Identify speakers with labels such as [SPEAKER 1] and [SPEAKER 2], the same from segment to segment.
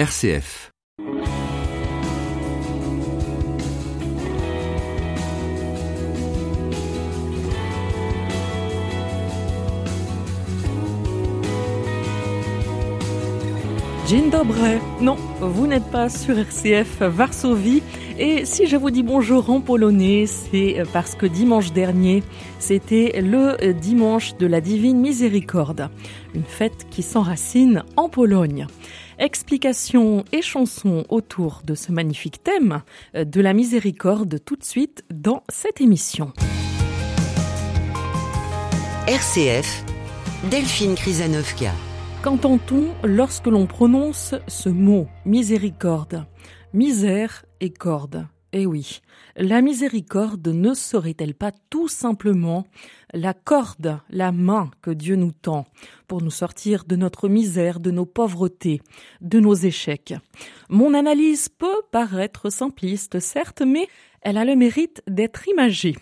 [SPEAKER 1] RCF.
[SPEAKER 2] Dzień dobry. Non, vous n'êtes pas sur RCF Varsovie. Et si je vous dis bonjour en polonais, c'est parce que dimanche dernier, c'était le dimanche de la Divine Miséricorde, une fête qui s'enracine en Pologne. Explications et chansons autour de ce magnifique thème de la miséricorde tout de suite dans cette émission.
[SPEAKER 3] RCF, Delphine Krizanovka.
[SPEAKER 2] Qu'entend-on lorsque l'on prononce ce mot miséricorde? Misère et corde. Eh oui, la miséricorde ne serait-elle pas tout simplement la corde, la main que Dieu nous tend pour nous sortir de notre misère, de nos pauvretés, de nos échecs? Mon analyse peut paraître simpliste, certes, mais elle a le mérite d'être imagée.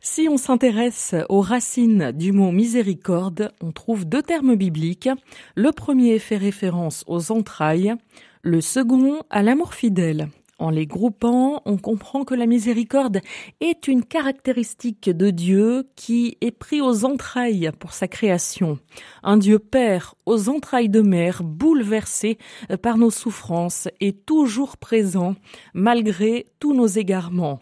[SPEAKER 2] Si on s'intéresse aux racines du mot miséricorde, on trouve deux termes bibliques. Le premier fait référence aux entrailles, le second à l'amour fidèle. En les groupant, on comprend que la miséricorde est une caractéristique de Dieu qui est pris aux entrailles pour sa création. Un Dieu Père aux entrailles de mer, bouleversé par nos souffrances et toujours présent malgré tous nos égarements.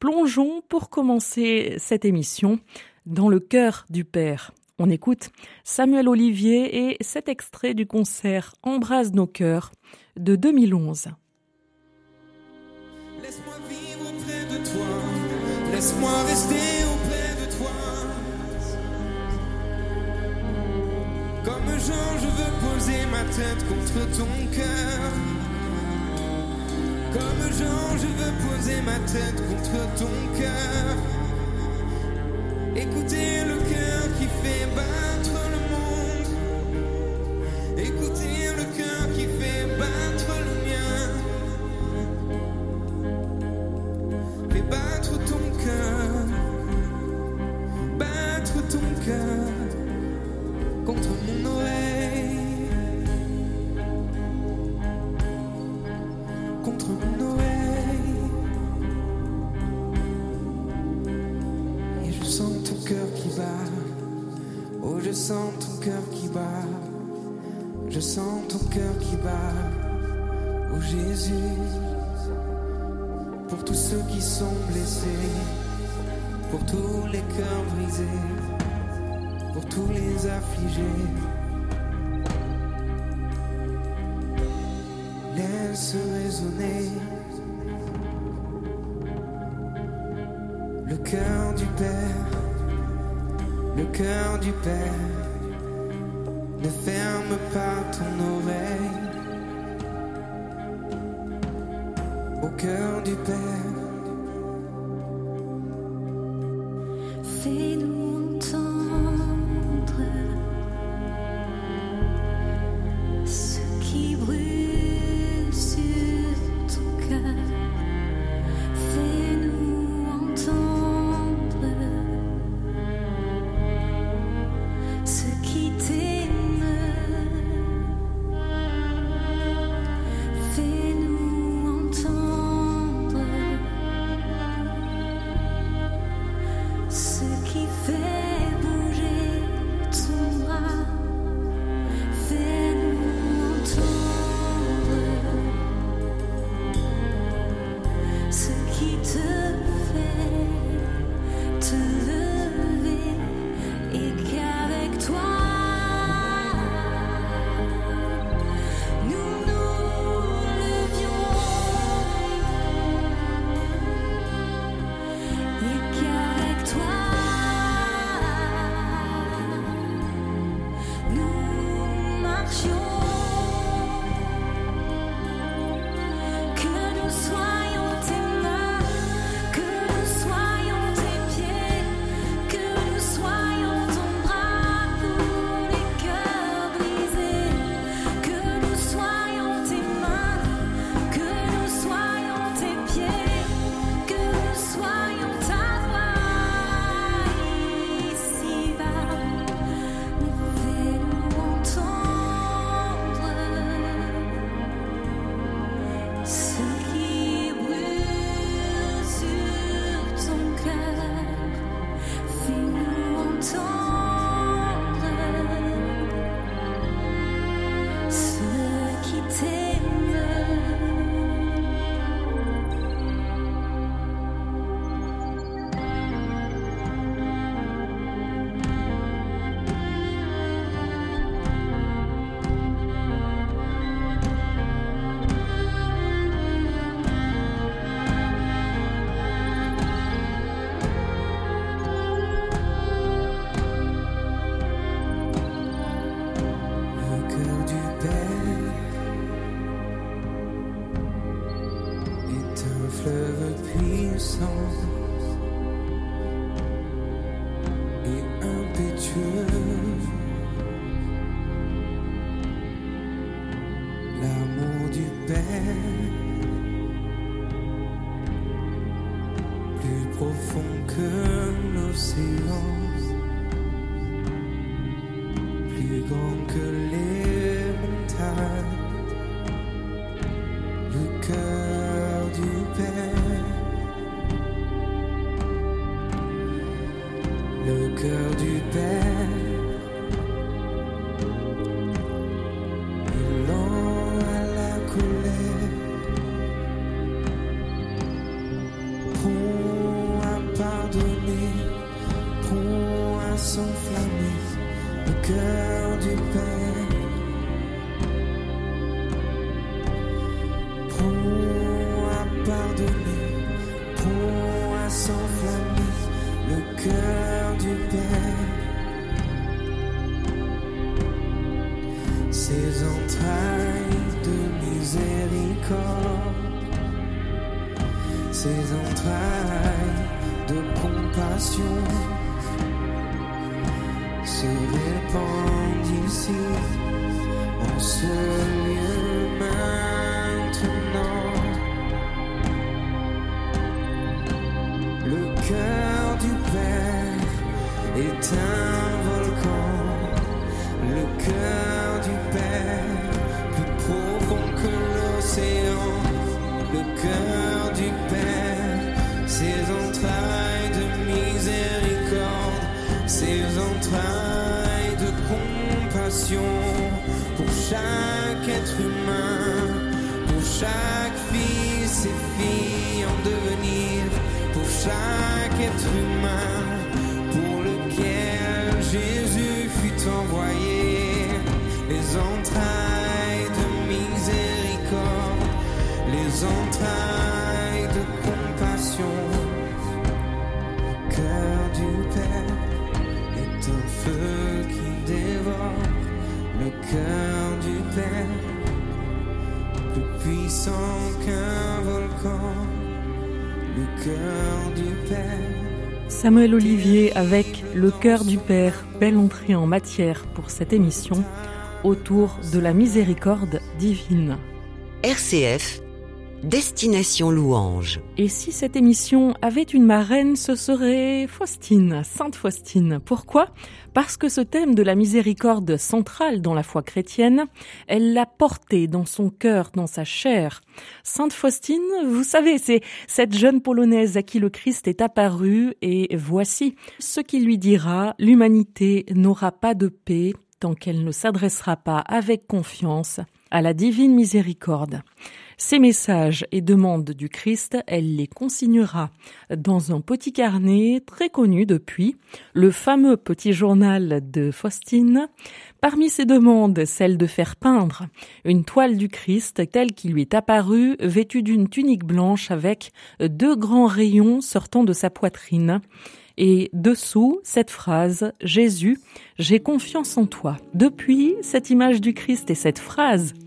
[SPEAKER 2] Plongeons pour commencer cette émission dans le cœur du Père. On écoute Samuel Olivier et cet extrait du concert Embrase nos cœurs de 2011.
[SPEAKER 4] Laisse-moi vivre auprès de toi, laisse-moi rester auprès de toi. Comme Jean, je veux poser ma tête contre ton cœur. Comme Jean, je veux poser ma tête contre ton cœur. Écoutez le cœur qui fait battre le monde. Écoutez le cœur qui fait battre cœur qui bat. Oh Jésus, pour tous ceux qui sont blessés, pour tous les cœurs brisés, pour tous les affligés. laisse résonner le cœur du Père, le cœur du Père. Ne ferme pas ton oreille au cœur du Père. Le cœur du Père est un volcan. Le cœur du Père, plus profond que l'océan. Le cœur du Père, ses entrailles de miséricorde, ses entrailles de compassion pour chaque être humain, pour chaque humain, pour lequel Jésus fut envoyé, les entrailles de miséricorde, les entrailles de compassion. Le cœur du Père est un feu qui dévore, le cœur du Père, plus puissant qu'un volcan, le cœur du Père.
[SPEAKER 2] Samuel Olivier avec Le cœur du Père, belle entrée en matière pour cette émission autour de la miséricorde divine.
[SPEAKER 3] RCF, Destination Louange.
[SPEAKER 2] Et si cette émission avait une marraine, ce serait Faustine, Sainte Faustine. Pourquoi? Parce que ce thème de la miséricorde centrale dans la foi chrétienne, elle l'a porté dans son cœur, dans sa chair. Sainte Faustine, vous savez, c'est cette jeune polonaise à qui le Christ est apparu et voici ce qu'il lui dira, l'humanité n'aura pas de paix tant qu'elle ne s'adressera pas avec confiance à la divine miséricorde. Ces messages et demandes du Christ, elle les consignera dans un petit carnet très connu depuis, le fameux petit journal de Faustine. Parmi ces demandes, celle de faire peindre une toile du Christ telle qu'il lui est apparu, vêtue d'une tunique blanche avec deux grands rayons sortant de sa poitrine. Et dessous, cette phrase, Jésus, j'ai confiance en toi. Depuis, cette image du Christ et cette phrase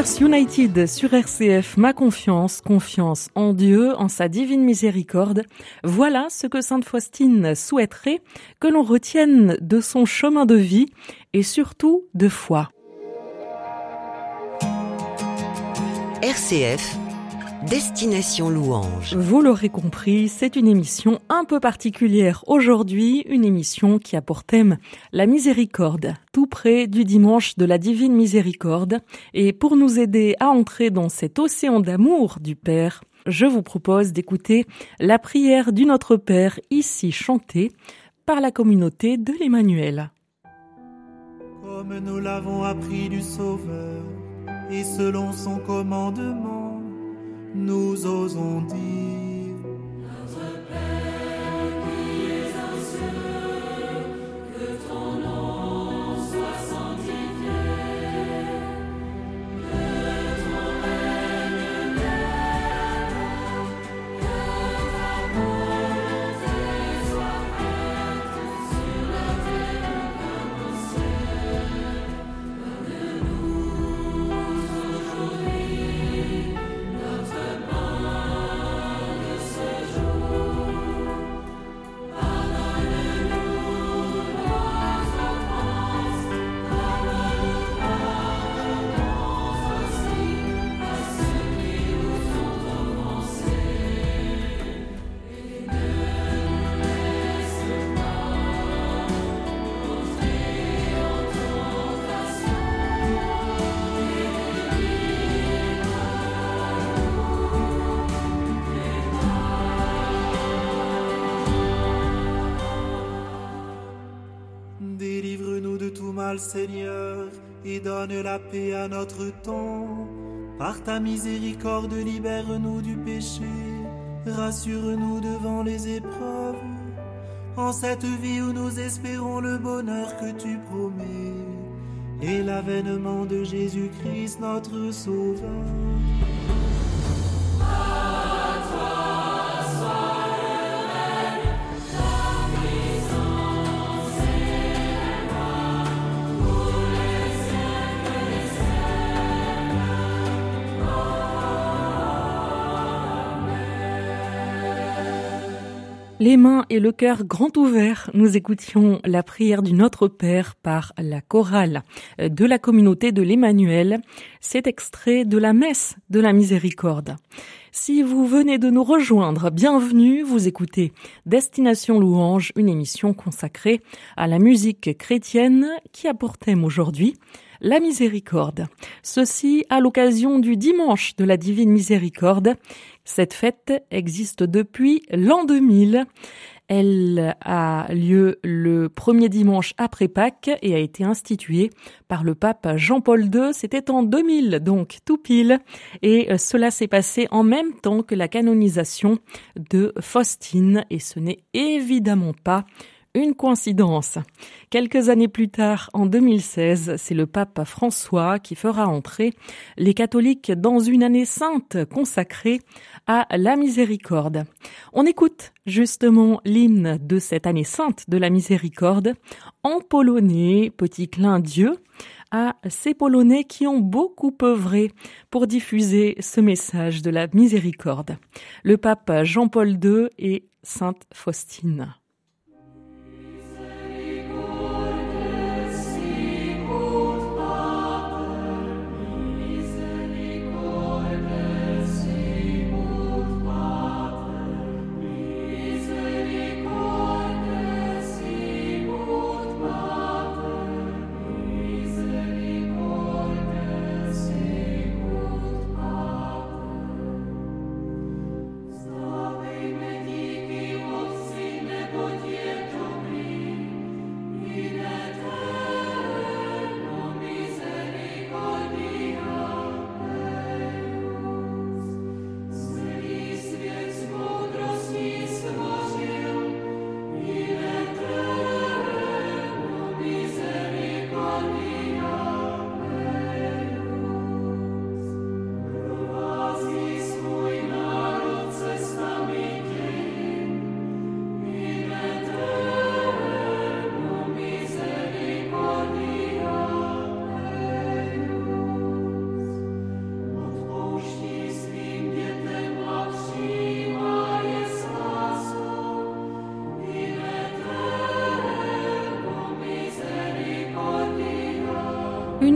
[SPEAKER 2] United sur RCF, ma confiance, confiance en Dieu, en sa divine miséricorde. Voilà ce que Sainte Faustine souhaiterait que l'on retienne de son chemin de vie et surtout de foi.
[SPEAKER 3] RCF Destination Louange.
[SPEAKER 2] Vous l'aurez compris, c'est une émission un peu particulière aujourd'hui, une émission qui a pour thème la miséricorde, tout près du dimanche de la divine miséricorde. Et pour nous aider à entrer dans cet océan d'amour du Père, je vous propose d'écouter la prière du Notre Père ici chantée par la communauté de l'Emmanuel.
[SPEAKER 5] Comme nous l'avons appris du Sauveur et selon son commandement nous osons dire. Seigneur, et donne la paix à notre temps. Par ta miséricorde, libère-nous du péché, rassure-nous devant les épreuves. En cette vie où nous espérons le bonheur que tu promets, et l'avènement de Jésus-Christ, notre Sauveur.
[SPEAKER 2] Les mains et le cœur grand ouverts, nous écoutions la prière du Notre Père par la chorale de la communauté de l'Emmanuel. C'est extrait de la messe de la miséricorde. Si vous venez de nous rejoindre, bienvenue, vous écoutez Destination Louange, une émission consacrée à la musique chrétienne qui a pour thème aujourd'hui la miséricorde. Ceci à l'occasion du dimanche de la divine miséricorde. Cette fête existe depuis l'an 2000. Elle a lieu le premier dimanche après Pâques et a été instituée par le pape Jean-Paul II. C'était en 2000, donc tout pile. Et cela s'est passé en même temps que la canonisation de Faustine. Et ce n'est évidemment pas une coïncidence. Quelques années plus tard, en 2016, c'est le pape François qui fera entrer les catholiques dans une année sainte consacrée à la miséricorde. On écoute justement l'hymne de cette année sainte de la miséricorde en polonais, petit clin Dieu à ces Polonais qui ont beaucoup œuvré pour diffuser ce message de la miséricorde. Le pape Jean-Paul II et Sainte Faustine.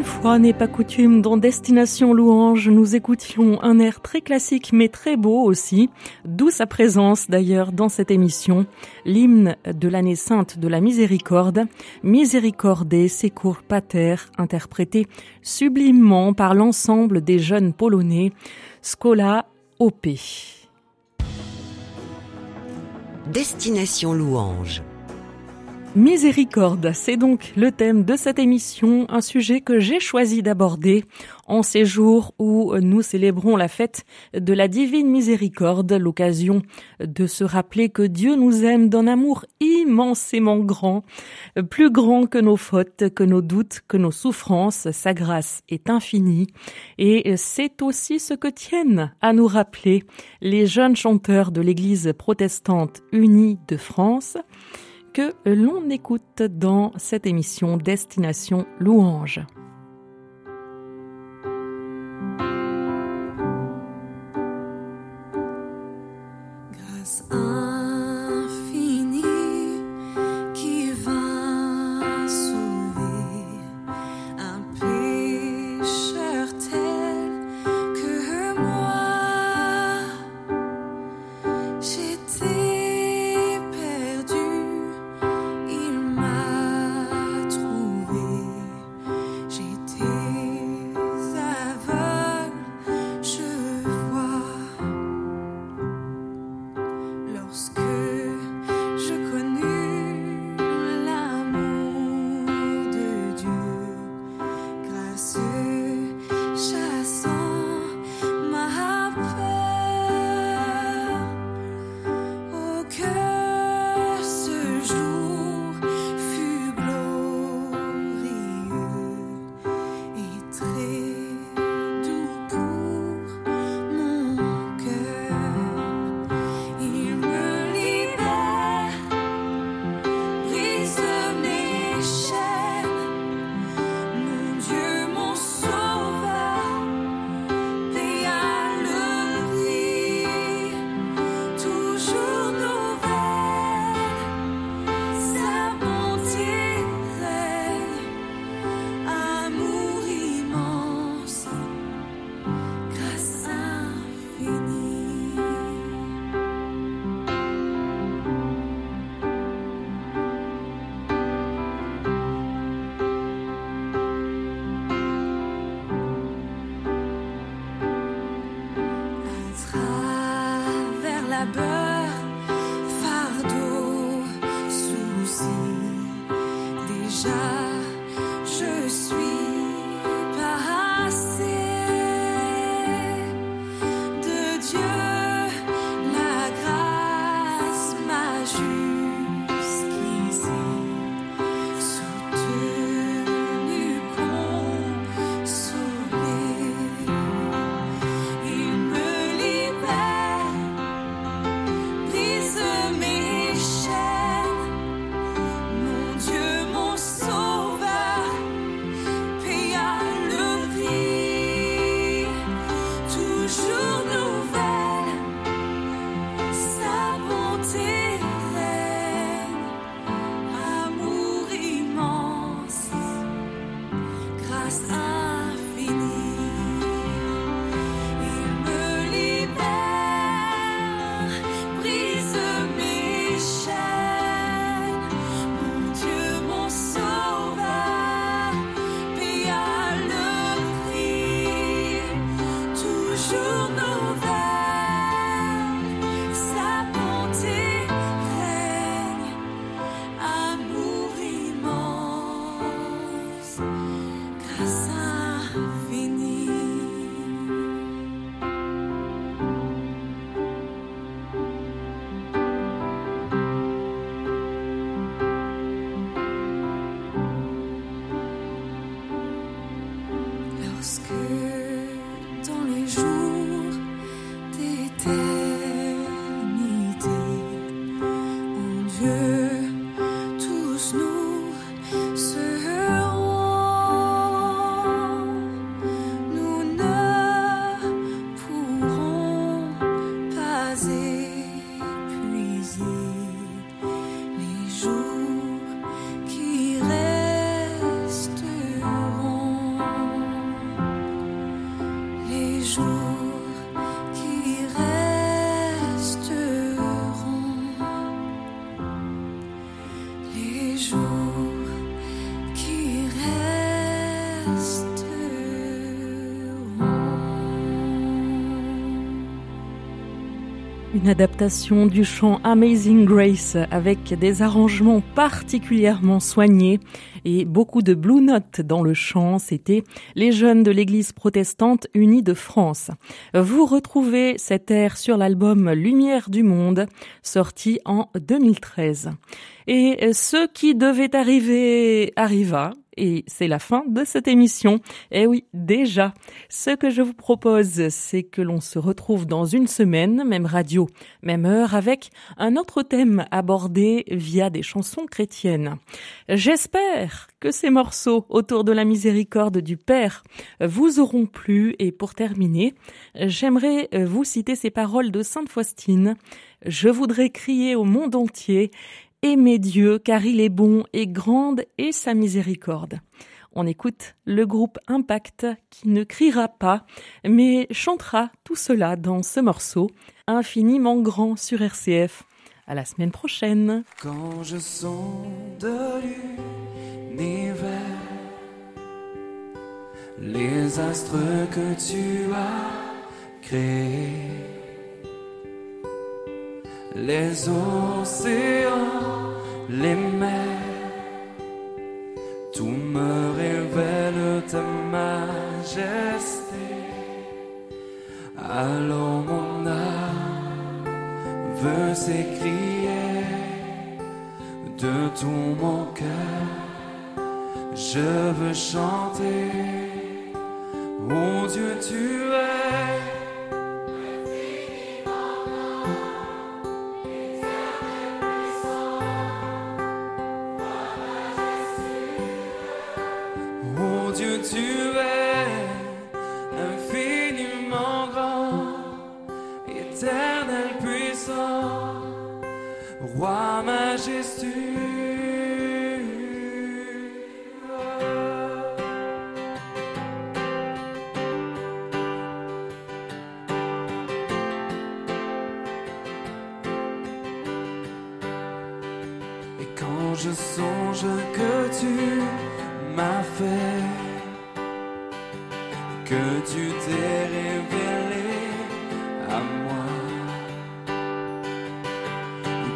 [SPEAKER 6] Une fois n'est pas coutume, dans Destination Louange, nous écoutions un air très classique mais très beau aussi, d'où sa présence d'ailleurs dans cette émission, l'hymne de l'année sainte de la miséricorde, Miséricorde Secours Pater, interprété sublimement par l'ensemble des jeunes polonais, Scola OP.
[SPEAKER 3] Destination Louange.
[SPEAKER 6] Miséricorde, c'est donc le thème de cette émission, un sujet que j'ai choisi d'aborder en ces jours où nous célébrons la fête de la divine miséricorde, l'occasion de se rappeler que Dieu nous aime d'un amour immensément grand, plus grand que nos fautes, que nos doutes, que nos souffrances, sa grâce est infinie. Et c'est aussi ce que tiennent à nous rappeler les jeunes chanteurs de l'église protestante unie de France que l'on écoute dans cette émission Destination Louange.
[SPEAKER 2] Une adaptation du chant Amazing Grace avec des arrangements particulièrement soignés et beaucoup de blue notes dans le chant. C'était les jeunes de l'église protestante unie de France. Vous retrouvez cet air sur l'album Lumière du monde sorti en 2013. Et ce qui devait arriver arriva et c'est la fin de cette émission. Eh oui, déjà. Ce que je vous propose, c'est que l'on se retrouve dans une semaine, même radio, même heure, avec un autre thème abordé via des chansons chrétiennes. J'espère que ces morceaux autour de la miséricorde du Père vous auront plu et pour terminer, j'aimerais vous citer ces paroles de Sainte Faustine. Je voudrais crier au monde entier Aimez Dieu car il est bon et grande est sa miséricorde. On écoute le groupe Impact qui ne criera pas, mais chantera tout cela dans ce morceau, infiniment grand sur RCF. À la semaine prochaine.
[SPEAKER 4] Les océans, les mers, tout me révèle ta majesté. Alors mon âme veut s'écrier de tout mon cœur. Je veux chanter, oh Dieu, tu es. Je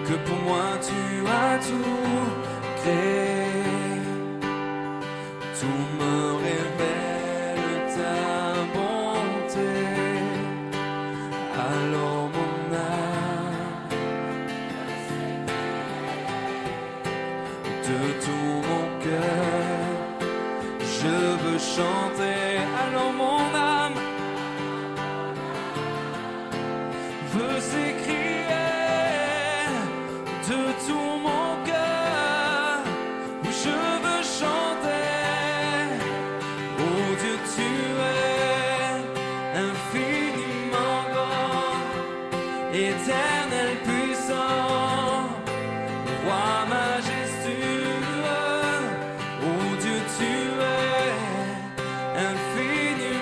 [SPEAKER 4] que pour moi tu as tout créé. feed you.